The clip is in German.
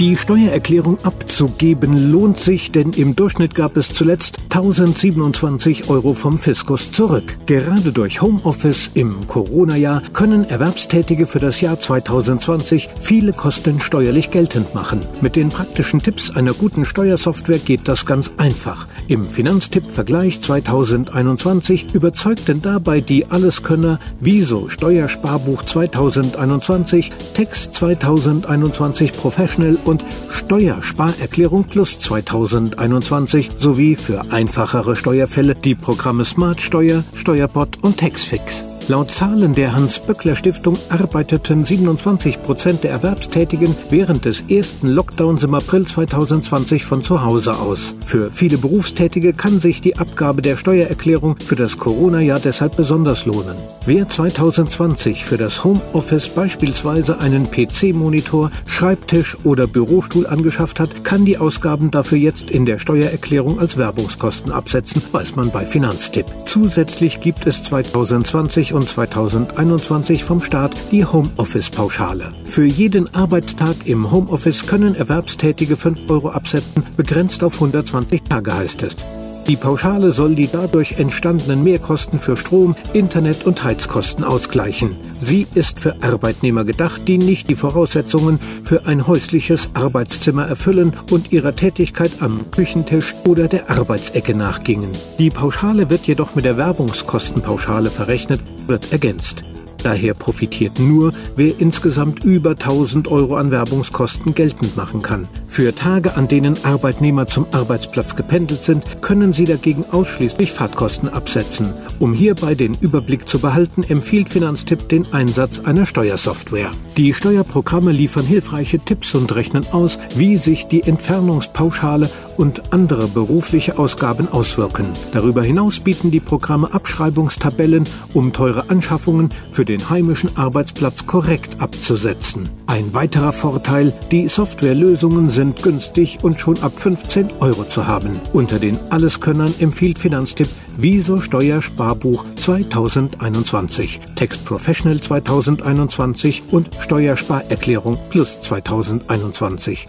Die Steuererklärung abzugeben lohnt sich, denn im Durchschnitt gab es zuletzt 1027 Euro vom Fiskus zurück. Gerade durch Homeoffice im Corona-Jahr können Erwerbstätige für das Jahr 2020 viele Kosten steuerlich geltend machen. Mit den praktischen Tipps einer guten Steuersoftware geht das ganz einfach. Im Finanztipp-Vergleich 2021 überzeugten dabei die Alleskönner Wieso Steuersparbuch 2021, Text 2021 Professional und Steuersparerklärung Plus 2021 sowie für einfachere Steuerfälle die Programme Smart Steuer, Steuerbot und Taxfix. Laut Zahlen der Hans-Böckler-Stiftung arbeiteten 27 Prozent der Erwerbstätigen während des ersten Lockdowns im April 2020 von zu Hause aus. Für viele Berufstätige kann sich die Abgabe der Steuererklärung für das Corona-Jahr deshalb besonders lohnen. Wer 2020 für das Homeoffice beispielsweise einen PC-Monitor, Schreibtisch oder Bürostuhl angeschafft hat, kann die Ausgaben dafür jetzt in der Steuererklärung als Werbungskosten absetzen, weiß man bei Finanztipp. Zusätzlich gibt es 2020 und 2021 vom Staat die Homeoffice-Pauschale. Für jeden Arbeitstag im Homeoffice können Erwerbstätige 5 Euro absetzen, begrenzt auf 120 Tage heißt es. Die Pauschale soll die dadurch entstandenen Mehrkosten für Strom, Internet und Heizkosten ausgleichen. Sie ist für Arbeitnehmer gedacht, die nicht die Voraussetzungen für ein häusliches Arbeitszimmer erfüllen und ihrer Tätigkeit am Küchentisch oder der Arbeitsecke nachgingen. Die Pauschale wird jedoch mit der Werbungskostenpauschale verrechnet, wird ergänzt. Daher profitiert nur, wer insgesamt über 1000 Euro an Werbungskosten geltend machen kann. Für Tage, an denen Arbeitnehmer zum Arbeitsplatz gependelt sind, können sie dagegen ausschließlich Fahrtkosten absetzen. Um hierbei den Überblick zu behalten, empfiehlt Finanztipp den Einsatz einer Steuersoftware. Die Steuerprogramme liefern hilfreiche Tipps und rechnen aus, wie sich die Entfernungspauschale und andere berufliche Ausgaben auswirken. Darüber hinaus bieten die Programme Abschreibungstabellen, um teure Anschaffungen für den heimischen Arbeitsplatz korrekt abzusetzen. Ein weiterer Vorteil, die Softwarelösungen sind günstig und schon ab 15 Euro zu haben. Unter den Alleskönnern empfiehlt Finanztipp Wieso Steuersparbuch 2021, Text Professional 2021 und Steuersparerklärung Plus 2021.